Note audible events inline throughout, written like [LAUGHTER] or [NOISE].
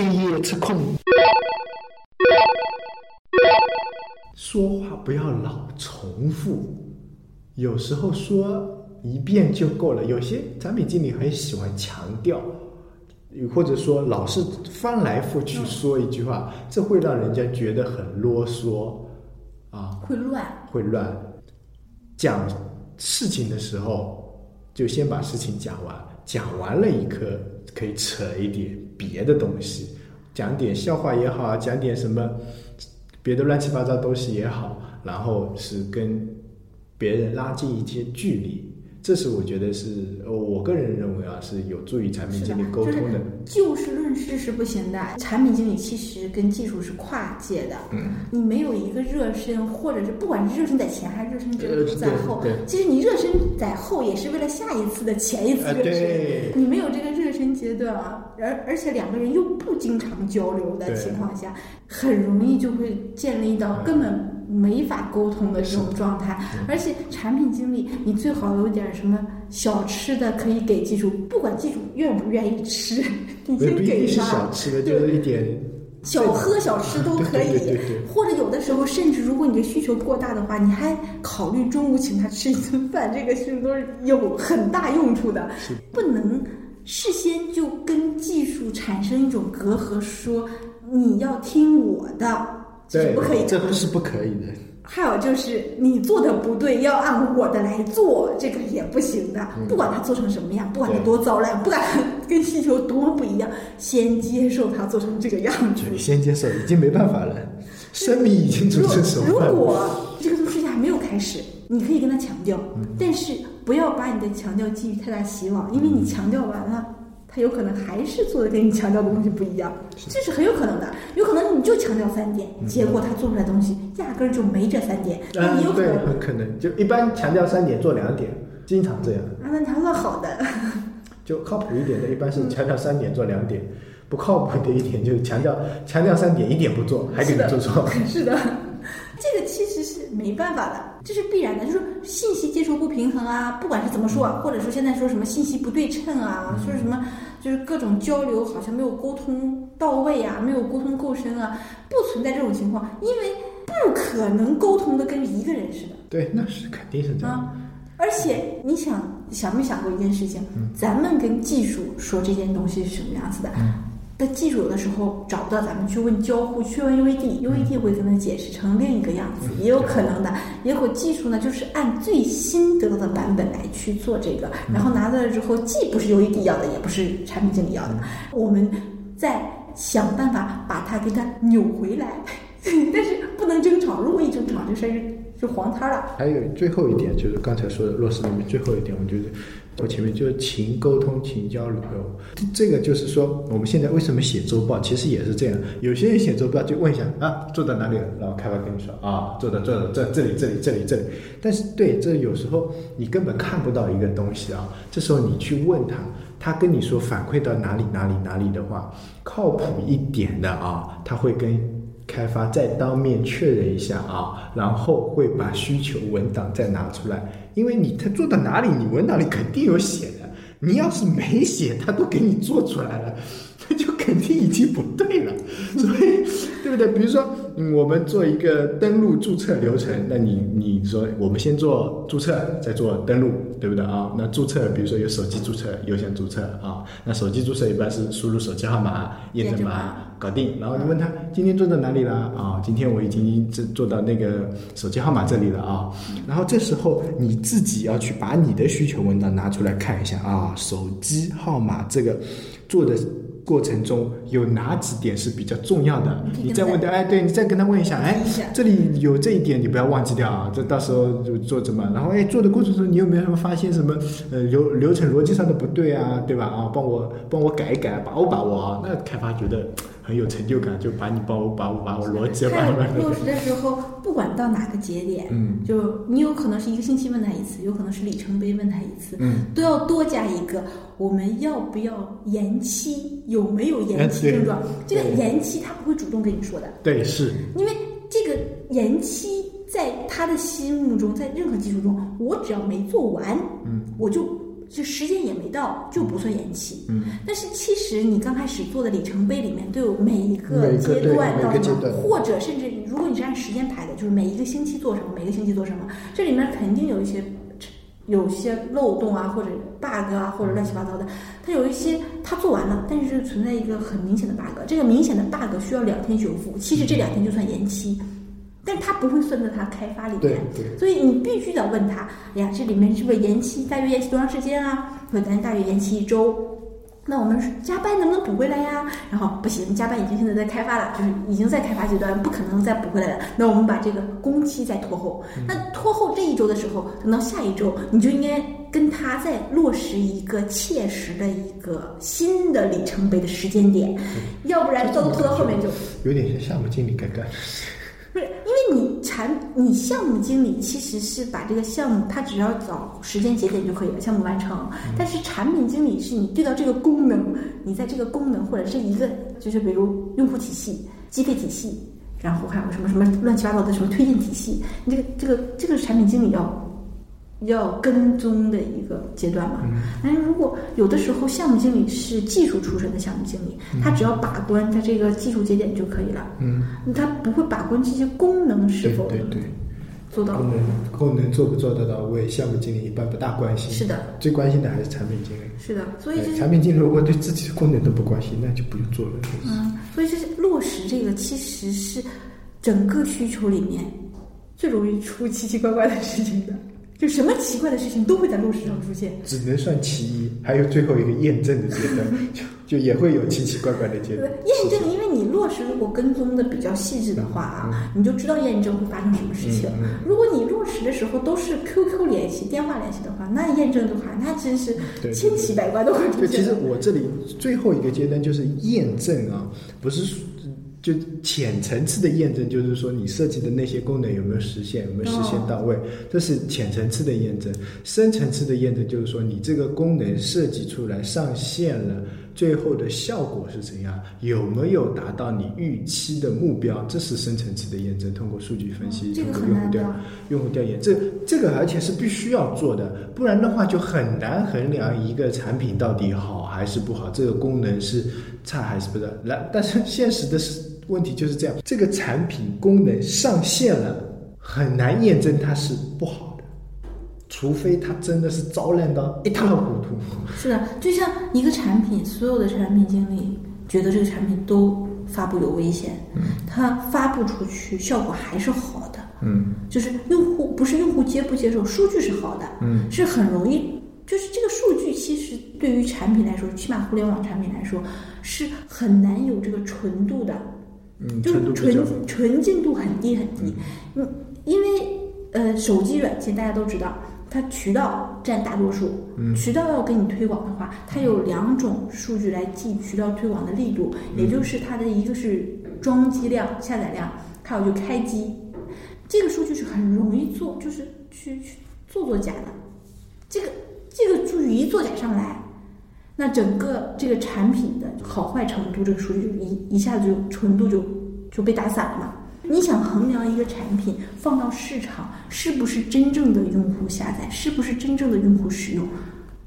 天夜吃空。说话不要老重复，有时候说一遍就够了。有些产品经理很喜欢强调，或者说老是翻来覆去说一句话，这会让人家觉得很啰嗦啊，会乱。会乱。讲事情的时候，就先把事情讲完，讲完了一课可以扯一点别的东西，讲点笑话也好，讲点什么。别的乱七八糟东西也好，然后是跟别人拉近一些距离，这是我觉得是我个人认为啊是有助于产品经理沟通的。就事论事是不行的，产品经理其实跟技术是跨界的。嗯，你没有一个热身，或者是不管是热身在前还是热身在后，对，其实你热身在后也是为了下一次的前一次热身。你没有这个热身阶段啊，而而且两个人又不经常交流的情况下。很容易就会建立到根本没法沟通的这种状态，而且产品经理，你最好有点什么小吃的可以给技术，不管技术愿不愿意吃，[LAUGHS] 你先给上。小吃的，就是一点小喝小吃都可以，或者有的时候，甚至如果你的需求过大的话，你还考虑中午请他吃一顿饭，这个是都是有很大用处的？不能事先就跟技术产生一种隔阂，说。你要听我的，是不可以的。这不是不可以的。还有就是你做的不对，要按我的来做，这个也不行的。不管他做成什么样，不管他多糟烂，不管跟需求多么不一样，先接受他做成这个样子。你先接受，已经没办法了，生米已经煮成熟饭。如果这个东西还没有开始，你可以跟他强调，但是不要把你的强调寄予太大希望，因为你强调完了。他有可能还是做的跟你强调的东西不一样，这是很有可能的。有可能你就强调三点，结果他做出来东西压根儿就没这三点。嗯，对，很可能就一般强调三点做两点，经常这样。啊，那还算好的。就靠谱一点的，一般是强调三点做两点；不靠谱的一点就是强调强调三点一点不做，还给你做错。[LAUGHS] 是的。这个其实是没办法的，这是必然的。就是信息接收不平衡啊，不管是怎么说，或者说现在说什么信息不对称啊，说什么就是各种交流好像没有沟通到位啊，没有沟通够深啊，不存在这种情况，因为不可能沟通的跟一个人似的。对，那是肯定是这样。而且你想想没想过一件事情？咱们跟技术说这件东西是什么样子的？但技术有的时候找不到，咱们去问交互，去问 UAD，UAD 会跟他解释成另一个样子，也有可能的。也有技术呢，就是按最新得到的版本来去做这个，然后拿到了之后，既不是 UAD 要的，也不是产品经理要的，我们再想办法把它给它扭回来。[LAUGHS] 但是不能争吵，如果一争吵，这事儿就黄摊了。还有最后一点，就是刚才说的落实里面最后一点，我觉得。我前面就是勤沟通、勤交流，这个就是说，我们现在为什么写周报，其实也是这样。有些人写周报就问一下啊，做到哪里了？然后开发跟你说啊，做到做到这这里这里这里这里。但是对，这有时候你根本看不到一个东西啊。这时候你去问他，他跟你说反馈到哪里哪里哪里的话，靠谱一点的啊，他会跟开发再当面确认一下啊，然后会把需求文档再拿出来。因为你他做到哪里，你文档里肯定有写的。你要是没写，他都给你做出来了，那就肯定已经不对了。所以，对不对？比如说，我们做一个登录注册流程，那你你说我们先做注册，再做登录，对不对啊？那注册，比如说有手机注册、邮箱注册啊。那手机注册一般是输入手机号码、验证码搞定，然后你问他今天做到哪里了啊？今天我已经做做到那个手机号码这里了啊。然后这时候你自己要去把你的需求文档拿出来看一下啊。手机号码这个做的过程中有哪几点是比较重要的？你再问他，哎，对你再跟他问一下，哎，这里有这一点你不要忘记掉啊，这到时候就做怎么？然后哎，做的过程中你有没有什么发现什么呃流流程逻辑上的不对啊？对吧？啊，帮我帮我改一改，把握把握啊。那开发觉得。很有成就感，就把你把我把我把我逻辑把落实的时候，不管到哪个节点，嗯，就你有可能是一个星期问他一次，有可能是里程碑问他一次，嗯，都要多加一个，我们要不要延期？有没有延期症状？这个延期他不会主动跟你说的，对，是。因为这个延期在他的心目中，在任何技术中，我只要没做完，嗯，我就就时间也没到就不算延期。嗯，但是其实你刚开始做的里程碑里面都有每一个阶段到什么或者甚至如果你是按时间排的，就是每一个星期做什么，每个星期做什么，这里面肯定有一些有一些漏洞啊，或者 bug 啊，或者乱七八糟的。它有一些它做完了，但是存在一个很明显的 bug，这个明显的 bug 需要两天修复，其实这两天就算延期，但是它不会算在他开发里对面。对，所以你必须得问他，哎呀，这里面是不是延期？大约延期多长时间啊？或者咱大约延期一周。那我们加班能不能补回来呀？然后不行，加班已经现在在开发了，就是已经在开发阶段，不可能再补回来了。那我们把这个工期再拖后。那拖后这一周的时候，等到下一周，你就应该跟他再落实一个切实的一个新的里程碑的时间点，要不然到拖到后面就有点像项目经理该干你产你项目经理其实是把这个项目，他只要找时间节点就可以了，项目完成。但是产品经理是你对到这个功能，你在这个功能或者是一个，就是比如用户体系、机费体系，然后还有什么什么乱七八糟的什么推荐体系，你这个这个这个产品经理要要跟踪的一个阶段嘛。但是如果有的时候项目经理是技术出身的项目经理，他只要把关他这个技术节点就可以了。嗯，他不会把关这些功能是否对对对，做到功。能功能做不做得到位，项目经理一般不大关心。是的，最关心的还是产品经理。是的，所以就是对产品经理如果对自己的功能都不关心，那就不用做了。嗯，所以这是落实这个，其实是整个需求里面最容易出奇奇怪怪的事情的。就什么奇怪的事情都会在落实上出现。只能算其一，还有最后一个验证的阶段，[LAUGHS] 就就也会有奇奇怪怪的阶对段。，验证，因为你落实如果跟踪的比较细致的话啊，你就知道验证会发生什么事情。嗯如果你落实的时候都是 QQ 联系、电话联系的话，那验证的话，那真是千奇百怪都会出现，其实。我这里最后一个阶段就是验证啊，不是说就浅层次的验证，就是说你设计的那些功能有没有实现，有没有实现到位，这是浅层次的验证。深层次的验证就是说你这个功能设计出来上线了，最后的效果是怎样，有没有达到你预期的目标，这是深层次的验证。通过数据分析，这个通过用户调。用户调研，这这个而且是必须要做的，不然的话就很难衡量一个产品到底好还是不好，这个功能是差还是不是。来，但是现实的是问题就是这样，这个产品功能上线了，很难验证它是不好的，除非它真的是糟烂到一塌糊涂。是的，就像一个产品，所有的产品经理觉得这个产品都发布有危险，他发布出去效果还是好的，嗯就是用户不是用户接不接受，数据是好的，嗯，是很容易。就是这个数据，其实对于产品来说，起码互联网产品来说，是很难有这个纯度的，嗯，就是纯纯净度很低很低。嗯，因为呃，手机软件大家都知道，它渠道占大多数。嗯渠道要给你推广的话，它有两种数据来记渠道推广的力度，嗯也就是它的一个是装机量、下载量，还有就开机。这个数据是很容易做，就是去去做做假的。这个这个数据一做假上来，那整个这个产品的好坏程度，这个数据就一一下子就纯度就就被打散了嘛。你想衡量一个产品放到市场是不是真正的用户下载，是不是真正的用户使用，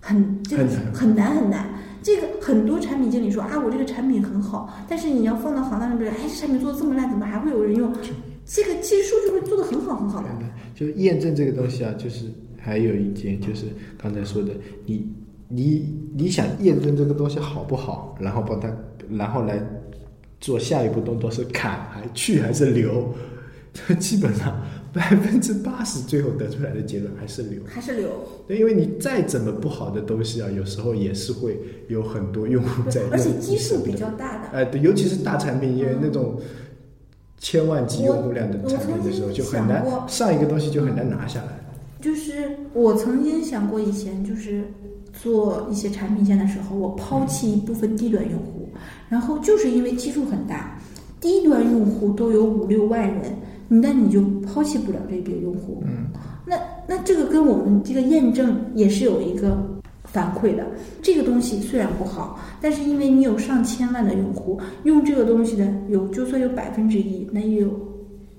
很这个很难很难。这个很多产品经理说啊，我这个产品很好，但是你要放到行当里面，哎，这产品做的这么烂，怎么还会有人用？这个其实数据会做的很好很好的。就验证这个东西啊，就是还有一件，就是刚才说的，你你你想验证这个东西好不好，然后把它，然后来做下一步动作是砍还去还是留，这基本上百分之八十最后得出来的结论还是留。还是留，对，因为你再怎么不好的东西啊，有时候也是会有很多用户在用，而且基数比较大的。哎，对，尤其是大产品，因为那种千万级用户量的产品的时候，就很难上一个东西就很难拿下来。就是我曾经想过，以前就是做一些产品线的时候，我抛弃一部分低端用户，然后就是因为基数很大，低端用户都有五六万人，那你就抛弃不了这批用户。嗯，那那这个跟我们这个验证也是有一个反馈的。这个东西虽然不好，但是因为你有上千万的用户用这个东西的有，就算有百分之一，那也有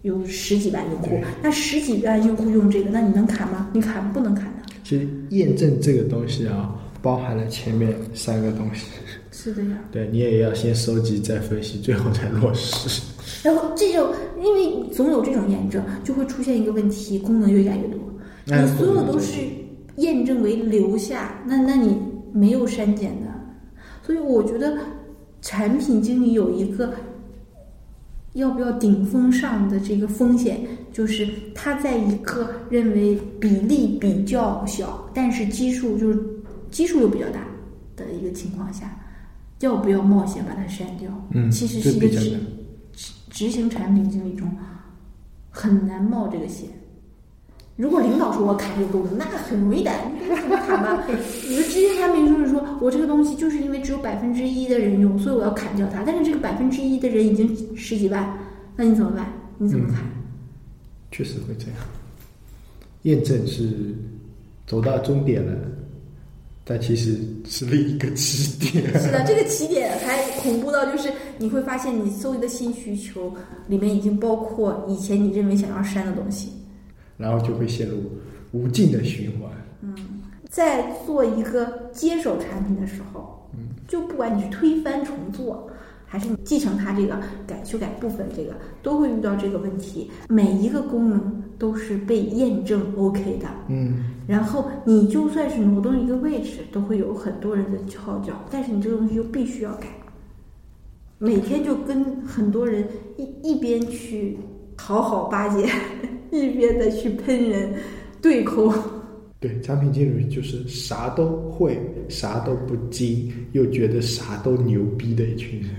有十几万用户，那十几万用户用这个，那你能砍吗？你砍不能砍的。其实验证这个东西啊，包含了前面三个东西。是的呀。对你也要先收集，再分析，最后再落实。然后这种，因为总有这种验证，就会出现一个问题，功能越加越多。你所有都是验证为留下，那那你没有删减的。所以我觉得产品经理有一个要不要顶峰上的这个风险，就是他在一个认为比例比较小，但是基数就是基数又比较大的一个情况下，要不要冒险把它删掉？嗯，其实是一个执执行产品经理中很难冒这个险。如果领导说我砍这个功能，那很容易的，你怎么砍吧？你 [LAUGHS] 说执行产品就是说我这个东西就是因为只有百分之一的人用，所以我要砍掉它。但是这个百分之一的人已经十几万，那你怎么办？你怎么砍？确实会这样。验证是走到终点了，但其实是另一个起点。[LAUGHS] 是的，这个起点还恐怖到就是你会发现，你搜集的新需求里面已经包括以前你认为想要删的东西。然后就会陷入无尽的循环。嗯，在做一个接手产品的时候，嗯，就不管你是推翻重做，还是你继承它这个改修改部分，这个都会遇到这个问题。每一个功能都是被验证 OK 的，嗯，然后你就算是挪动一个位置，都会有很多人的敲脚，但是你这个东西又必须要改。每天就跟很多人一一边去讨好巴结。[LAUGHS] 一边的去喷人，对口。对，产品经理就是啥都会，啥都不精，又觉得啥都牛逼的一群人。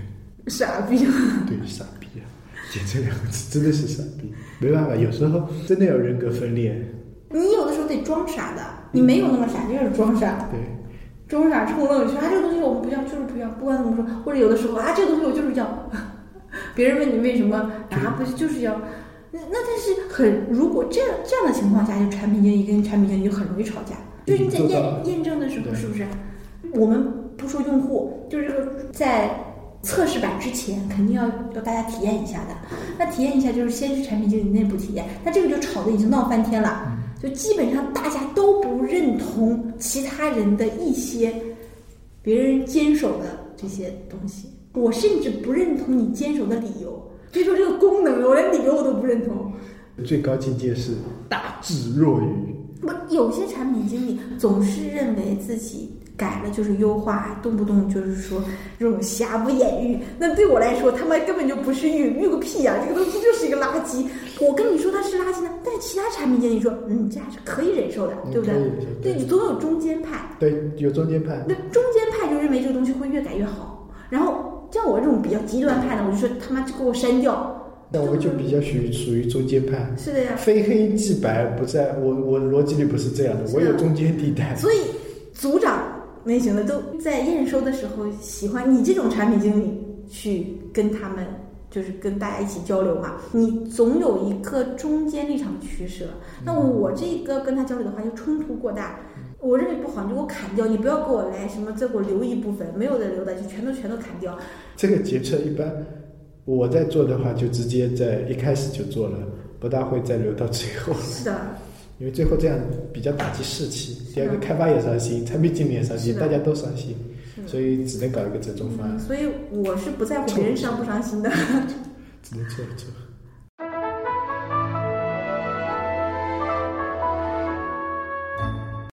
傻逼。[LAUGHS] 对，傻逼啊！就这两个字，真的是傻逼。没办法，有时候真的有人格分裂。你有的时候得装傻的，你没有那么傻，就是装傻。对。装傻充愣，去啊这个东西我们不要，就是不要，不管怎么说。或者有的时候啊这个东西我就是要，[LAUGHS] 别人问你为什么啊，不是就是要。那那但是很，如果这样这样的情况下，就产品经理跟产品经理就很容易吵架。就是你在验验证的时候，是不是？我们不说用户，就是这个在测试版之前，肯定要要大家体验一下的。那体验一下，就是先是产品经理内部体验，那这个就吵得已经闹翻天了。就基本上大家都不认同其他人的一些别人坚守的这些东西，我甚至不认同你坚守的理由。所以说这个功能，我连理由我都不认同。最高境界是大智若愚。不，有些产品经理总是认为自己改了就是优化，动不动就是说这种瑕不掩瑜。那对我来说，他妈根本就不是育育个屁呀！这个东西就是一个垃圾。我跟你说它是垃圾呢，但是其他产品经理说，嗯，这还是可以忍受的，对不对？对你总有中间派。对，有中间派。那中间派就认为这个东西会越改越好，然后。像我这种比较极端派的，我就说他妈就给我删掉。那我就比较属于属于中间派。是的呀。非黑即白不在我我逻辑里不是这样的，我有中间地带。所以组长类型的都在验收的时候喜欢你这种产品经理去跟他们，就是跟大家一起交流嘛。你总有一个中间立场取舍。那我这个跟他交流的话，就冲突过大。我认为不好，你就给我砍掉，你不要给我来什么，再给我留一部分，没有的留的就全都全都砍掉。这个决策一般，我在做的话就直接在一开始就做了，不大会再留到最后。是的，因为最后这样比较打击士气。第二个开发也伤心，产品经理也伤心，大家都伤心，所以只能搞一个折中方案。所以我是不在乎别人伤不伤心的。[LAUGHS] 只能做做。